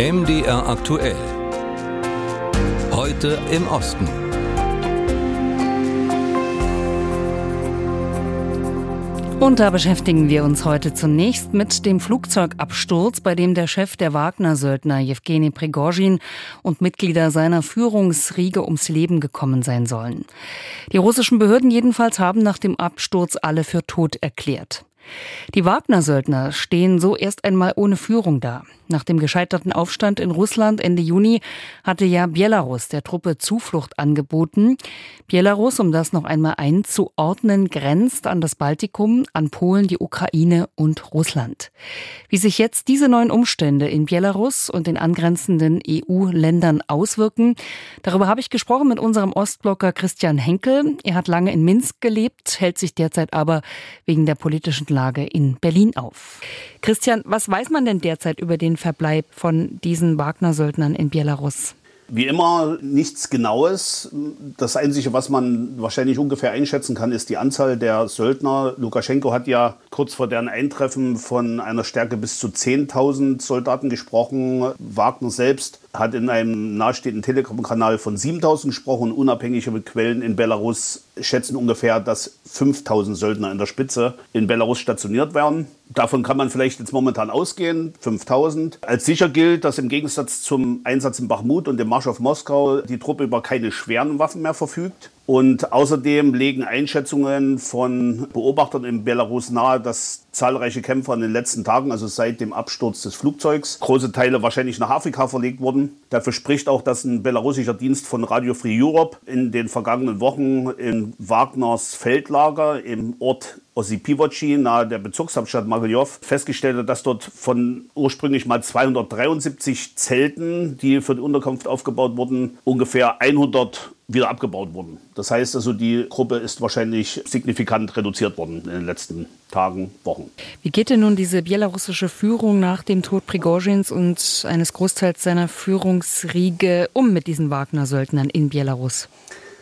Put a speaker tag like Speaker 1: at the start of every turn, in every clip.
Speaker 1: MDR aktuell. Heute im Osten.
Speaker 2: Und da beschäftigen wir uns heute zunächst mit dem Flugzeugabsturz, bei dem der Chef der Wagner-Söldner Jewgeni Prigozhin und Mitglieder seiner Führungsriege ums Leben gekommen sein sollen. Die russischen Behörden jedenfalls haben nach dem Absturz alle für tot erklärt. Die Wagner-Söldner stehen so erst einmal ohne Führung da. Nach dem gescheiterten Aufstand in Russland Ende Juni hatte ja Belarus der Truppe Zuflucht angeboten. Belarus, um das noch einmal einzuordnen, grenzt an das Baltikum, an Polen, die Ukraine und Russland. Wie sich jetzt diese neuen Umstände in Belarus und den angrenzenden EU-Ländern auswirken, darüber habe ich gesprochen mit unserem Ostblocker Christian Henkel. Er hat lange in Minsk gelebt, hält sich derzeit aber wegen der politischen Lage in Berlin auf. Christian, was weiß man denn derzeit über den Verbleib von diesen Wagner-Söldnern in Belarus?
Speaker 3: Wie immer nichts Genaues. Das Einzige, was man wahrscheinlich ungefähr einschätzen kann, ist die Anzahl der Söldner. Lukaschenko hat ja kurz vor deren Eintreffen von einer Stärke bis zu 10.000 Soldaten gesprochen. Wagner selbst hat in einem nahestehenden Telegram-Kanal von 7000 gesprochen. Unabhängige Quellen in Belarus schätzen ungefähr, dass 5000 Söldner in der Spitze in Belarus stationiert werden. Davon kann man vielleicht jetzt momentan ausgehen, 5000. Als sicher gilt, dass im Gegensatz zum Einsatz in Bachmut und dem Marsch auf Moskau die Truppe über keine schweren Waffen mehr verfügt. Und außerdem legen Einschätzungen von Beobachtern in Belarus nahe, dass zahlreiche Kämpfer in den letzten Tagen, also seit dem Absturz des Flugzeugs, große Teile wahrscheinlich nach Afrika verlegt wurden. Dafür spricht auch, dass ein belarussischer Dienst von Radio Free Europe in den vergangenen Wochen in Wagners Feldlager im Ort Osipivoci nahe der Bezugshauptstadt Mogilev festgestellt hat, dass dort von ursprünglich mal 273 Zelten, die für die Unterkunft aufgebaut wurden, ungefähr 100 wieder abgebaut wurden. Das heißt also, die Gruppe ist wahrscheinlich signifikant reduziert worden in den letzten Tagen, Wochen.
Speaker 2: Wie geht denn nun diese belarussische Führung nach dem Tod Prigozhins und eines Großteils seiner Führungsriege um mit diesen Wagner-Söldnern in Belarus?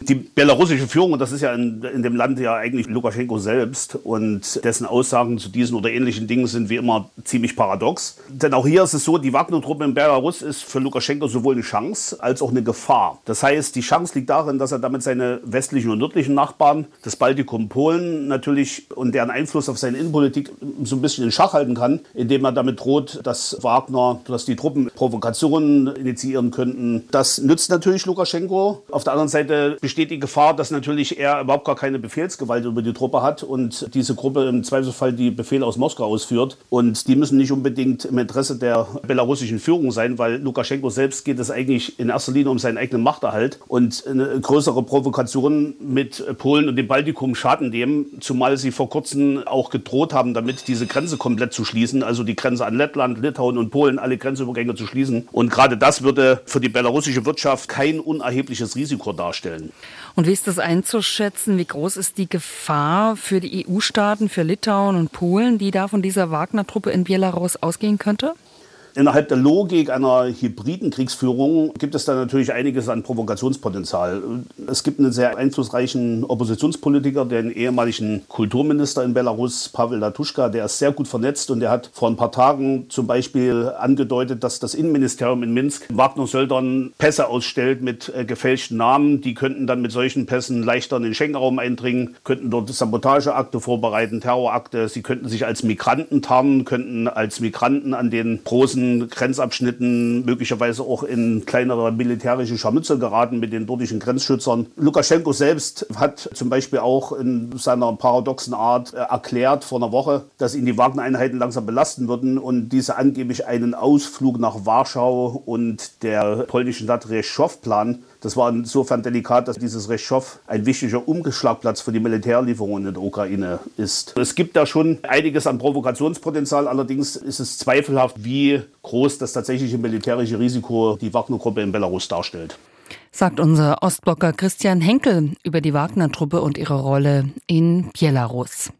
Speaker 3: Die belarussische Führung, und das ist ja in, in, dem Land ja eigentlich Lukaschenko selbst und dessen Aussagen zu diesen oder ähnlichen Dingen sind wie immer ziemlich paradox. Denn auch hier ist es so, die Wagner-Truppe in Belarus ist für Lukaschenko sowohl eine Chance als auch eine Gefahr. Das heißt, die Chance liegt darin, dass er damit seine westlichen und nördlichen Nachbarn, das Baltikum, Polen natürlich und deren Einfluss auf seine Innenpolitik so ein bisschen in Schach halten kann, indem er damit droht, dass Wagner, dass die Truppen Provokationen initiieren könnten. Das nützt natürlich Lukaschenko. Auf der anderen Seite besteht die Gefahr, dass natürlich er überhaupt gar keine Befehlsgewalt über die Truppe hat und diese Gruppe im Zweifelsfall die Befehle aus Moskau ausführt. Und die müssen nicht unbedingt im Interesse der belarussischen Führung sein, weil Lukaschenko selbst geht es eigentlich in erster Linie um seinen eigenen Machterhalt. Und eine größere Provokation mit Polen und dem Baltikum schaden dem, zumal sie vor kurzem auch gedroht haben, damit diese Grenze komplett zu schließen, also die Grenze an Lettland, Litauen und Polen, alle Grenzübergänge zu schließen. Und gerade das würde für die belarussische Wirtschaft kein unerhebliches Risiko darstellen.
Speaker 2: Und wie ist das einzuschätzen? Wie groß ist die Gefahr für die EU-Staaten, für Litauen und Polen, die da von dieser Wagner-Truppe in Belarus ausgehen könnte?
Speaker 3: Innerhalb der Logik einer hybriden Kriegsführung gibt es da natürlich einiges an Provokationspotenzial. Es gibt einen sehr einflussreichen Oppositionspolitiker, den ehemaligen Kulturminister in Belarus, Pavel Latuschka, der ist sehr gut vernetzt und der hat vor ein paar Tagen zum Beispiel angedeutet, dass das Innenministerium in Minsk Wagner-Söldern Pässe ausstellt mit äh, gefälschten Namen. Die könnten dann mit solchen Pässen leichter in den Schengen-Raum eindringen, könnten dort Sabotageakte vorbereiten, Terrorakte. Sie könnten sich als Migranten tarnen, könnten als Migranten an den großen Grenzabschnitten möglicherweise auch in kleinere militärische Scharmützel geraten mit den dortigen Grenzschützern. Lukaschenko selbst hat zum Beispiel auch in seiner paradoxen Art äh, erklärt vor einer Woche, dass ihn die Wagner-Einheiten langsam belasten würden und diese angeblich einen Ausflug nach Warschau und der polnischen Stadt Reschow planen. Das war insofern delikat, dass dieses Reschow ein wichtiger Umgeschlagplatz für die Militärlieferungen in der Ukraine ist. Es gibt da schon einiges an Provokationspotenzial, allerdings ist es zweifelhaft, wie groß das tatsächliche militärische Risiko die Wagner-Gruppe in Belarus darstellt.
Speaker 2: Sagt unser Ostblocker Christian Henkel über die Wagner-Truppe und ihre Rolle in Belarus.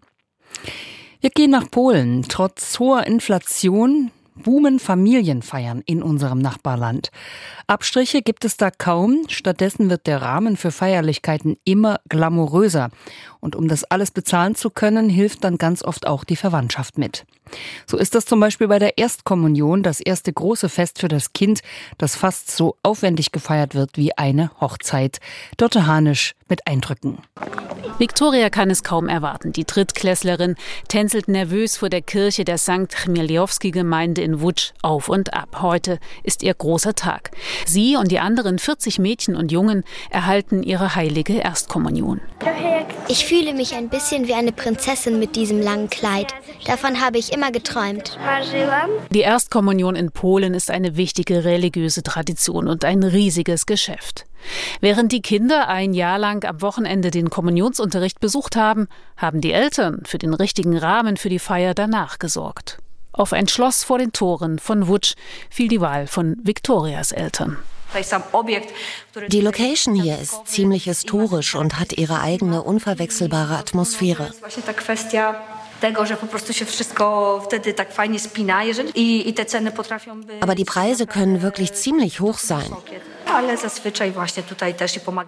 Speaker 2: Wir gehen nach Polen. Trotz hoher Inflation boomen Familienfeiern in unserem Nachbarland. Abstriche gibt es da kaum, stattdessen wird der Rahmen für Feierlichkeiten immer glamouröser. Und um das alles bezahlen zu können, hilft dann ganz oft auch die Verwandtschaft mit. So ist das zum Beispiel bei der Erstkommunion, das erste große Fest für das Kind, das fast so aufwendig gefeiert wird wie eine Hochzeit. Dörte Hanisch mit Eindrücken.
Speaker 4: Viktoria kann es kaum erwarten. Die Drittklässlerin tänzelt nervös vor der Kirche der St. Chmielowski-Gemeinde in Wutsch auf und ab. Heute ist ihr großer Tag. Sie und die anderen 40 Mädchen und Jungen erhalten ihre heilige Erstkommunion.
Speaker 5: Ich fühle mich ein bisschen wie eine Prinzessin mit diesem langen Kleid. Davon habe ich immer geträumt.
Speaker 4: Die Erstkommunion in Polen ist eine wichtige religiöse Tradition und ein riesiges Geschäft. Während die Kinder ein Jahr lang am Wochenende den Kommunionsunterricht besucht haben, haben die Eltern für den richtigen Rahmen für die Feier danach gesorgt. Auf ein Schloss vor den Toren von Wutsch fiel die Wahl von Viktorias Eltern.
Speaker 6: Die Location hier ist ziemlich historisch und hat ihre eigene unverwechselbare Atmosphäre. Aber die Preise können wirklich ziemlich hoch sein.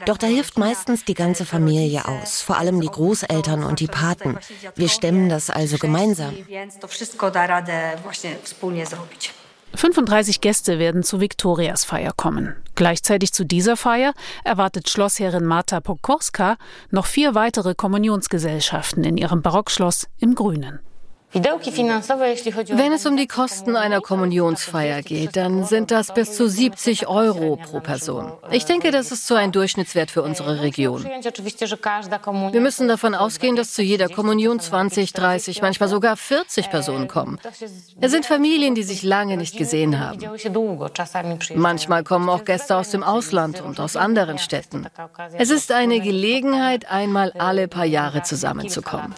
Speaker 6: Doch da hilft meistens die ganze Familie aus, vor allem die Großeltern und die Paten. Wir stemmen das also gemeinsam.
Speaker 4: 35 Gäste werden zu Viktorias Feier kommen. Gleichzeitig zu dieser Feier erwartet Schlossherrin Marta Pokorska noch vier weitere Kommunionsgesellschaften in ihrem Barockschloss im Grünen.
Speaker 7: Wenn es um die Kosten einer Kommunionsfeier geht, dann sind das bis zu 70 Euro pro Person. Ich denke, das ist so ein Durchschnittswert für unsere Region. Wir müssen davon ausgehen, dass zu jeder Kommunion 20, 30, manchmal sogar 40 Personen kommen. Es sind Familien, die sich lange nicht gesehen haben. Manchmal kommen auch Gäste aus dem Ausland und aus anderen Städten. Es ist eine Gelegenheit, einmal alle paar Jahre zusammenzukommen.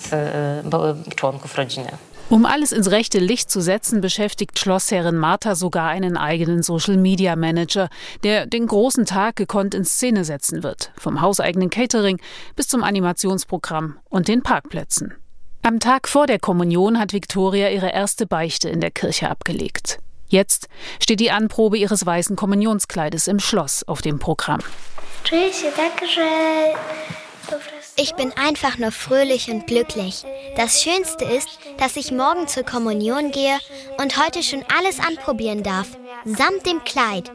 Speaker 4: Um alles ins rechte Licht zu setzen, beschäftigt Schlossherrin Martha sogar einen eigenen Social Media Manager, der den großen Tag gekonnt in Szene setzen wird. Vom hauseigenen Catering bis zum Animationsprogramm und den Parkplätzen. Am Tag vor der Kommunion hat Viktoria ihre erste Beichte in der Kirche abgelegt. Jetzt steht die Anprobe ihres weißen Kommunionskleides im Schloss auf dem Programm.
Speaker 5: Ich bin einfach nur fröhlich und glücklich. Das Schönste ist, dass ich morgen zur Kommunion gehe und heute schon alles anprobieren darf, samt dem Kleid.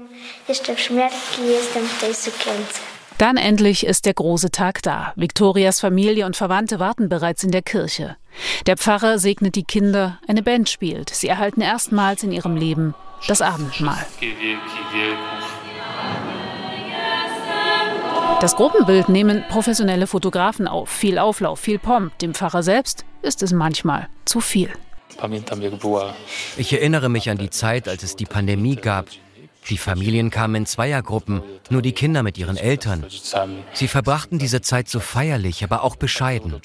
Speaker 4: Dann endlich ist der große Tag da. Viktorias Familie und Verwandte warten bereits in der Kirche. Der Pfarrer segnet die Kinder, eine Band spielt. Sie erhalten erstmals in ihrem Leben das Abendmahl. Das Gruppenbild nehmen professionelle Fotografen auf. Viel Auflauf, viel Pomp. Dem Pfarrer selbst ist es manchmal zu viel.
Speaker 8: Ich erinnere mich an die Zeit, als es die Pandemie gab. Die Familien kamen in Zweiergruppen, nur die Kinder mit ihren Eltern. Sie verbrachten diese Zeit so feierlich, aber auch bescheiden.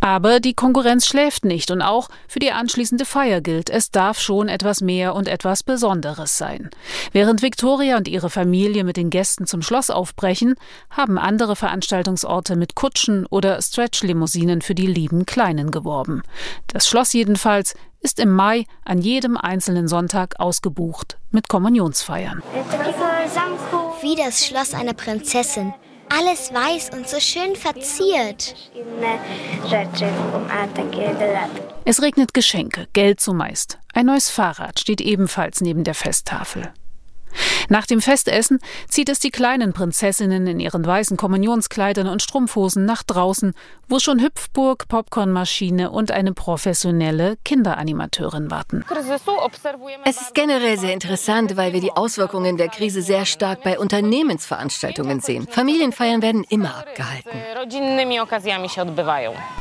Speaker 4: Aber die Konkurrenz schläft nicht und auch für die anschließende Feier gilt, es darf schon etwas mehr und etwas Besonderes sein. Während Victoria und ihre Familie mit den Gästen zum Schloss aufbrechen, haben andere Veranstaltungsorte mit Kutschen oder Stretch-Limousinen für die lieben Kleinen geworben. Das Schloss jedenfalls ist im Mai an jedem einzelnen Sonntag ausgebucht mit Kommunionsfeiern.
Speaker 5: Wie das Schloss einer Prinzessin. Alles weiß und so schön verziert.
Speaker 4: Es regnet Geschenke, Geld zumeist. Ein neues Fahrrad steht ebenfalls neben der Festtafel. Nach dem Festessen zieht es die kleinen Prinzessinnen in ihren weißen Kommunionskleidern und Strumpfhosen nach draußen, wo schon Hüpfburg, Popcornmaschine und eine professionelle Kinderanimateurin warten.
Speaker 7: Es ist generell sehr interessant, weil wir die Auswirkungen der Krise sehr stark bei Unternehmensveranstaltungen sehen. Familienfeiern werden immer abgehalten.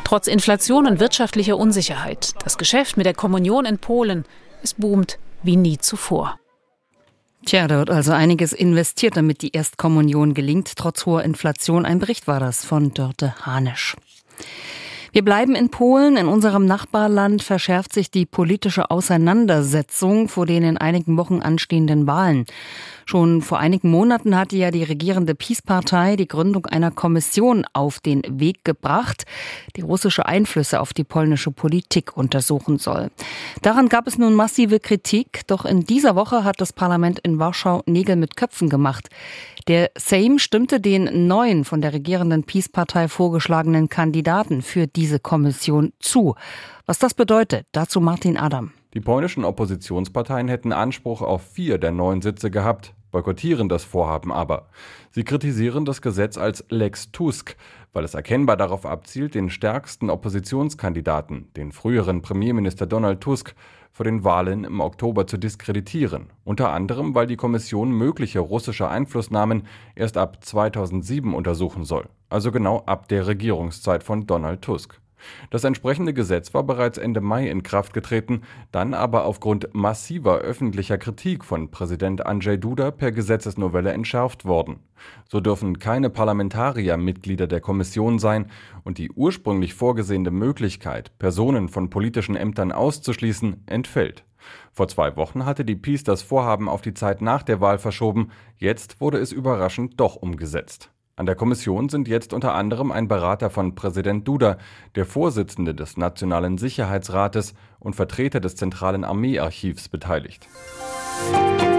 Speaker 4: Trotz Inflation und wirtschaftlicher Unsicherheit, das Geschäft mit der Kommunion in Polen, es boomt wie nie zuvor.
Speaker 2: Tja, da wird also einiges investiert, damit die Erstkommunion gelingt, trotz hoher Inflation. Ein Bericht war das von Dörte Hanisch. Wir bleiben in Polen. In unserem Nachbarland verschärft sich die politische Auseinandersetzung vor den in einigen Wochen anstehenden Wahlen. Schon vor einigen Monaten hatte ja die regierende Peace-Partei die Gründung einer Kommission auf den Weg gebracht, die russische Einflüsse auf die polnische Politik untersuchen soll. Daran gab es nun massive Kritik, doch in dieser Woche hat das Parlament in Warschau Nägel mit Köpfen gemacht. Der Sejm stimmte den neuen von der regierenden Peace-Partei vorgeschlagenen Kandidaten für diese Kommission zu. Was das bedeutet, dazu Martin Adam.
Speaker 9: Die polnischen Oppositionsparteien hätten Anspruch auf vier der neun Sitze gehabt boykottieren das Vorhaben aber. Sie kritisieren das Gesetz als Lex Tusk, weil es erkennbar darauf abzielt, den stärksten Oppositionskandidaten, den früheren Premierminister Donald Tusk, vor den Wahlen im Oktober zu diskreditieren. Unter anderem, weil die Kommission mögliche russische Einflussnahmen erst ab 2007 untersuchen soll, also genau ab der Regierungszeit von Donald Tusk. Das entsprechende Gesetz war bereits Ende Mai in Kraft getreten, dann aber aufgrund massiver öffentlicher Kritik von Präsident Andrzej Duda per Gesetzesnovelle entschärft worden. So dürfen keine Parlamentarier Mitglieder der Kommission sein und die ursprünglich vorgesehene Möglichkeit, Personen von politischen Ämtern auszuschließen, entfällt. Vor zwei Wochen hatte die PiS das Vorhaben auf die Zeit nach der Wahl verschoben, jetzt wurde es überraschend doch umgesetzt. An der Kommission sind jetzt unter anderem ein Berater von Präsident Duda, der Vorsitzende des Nationalen Sicherheitsrates und Vertreter des Zentralen Armeearchivs beteiligt. Musik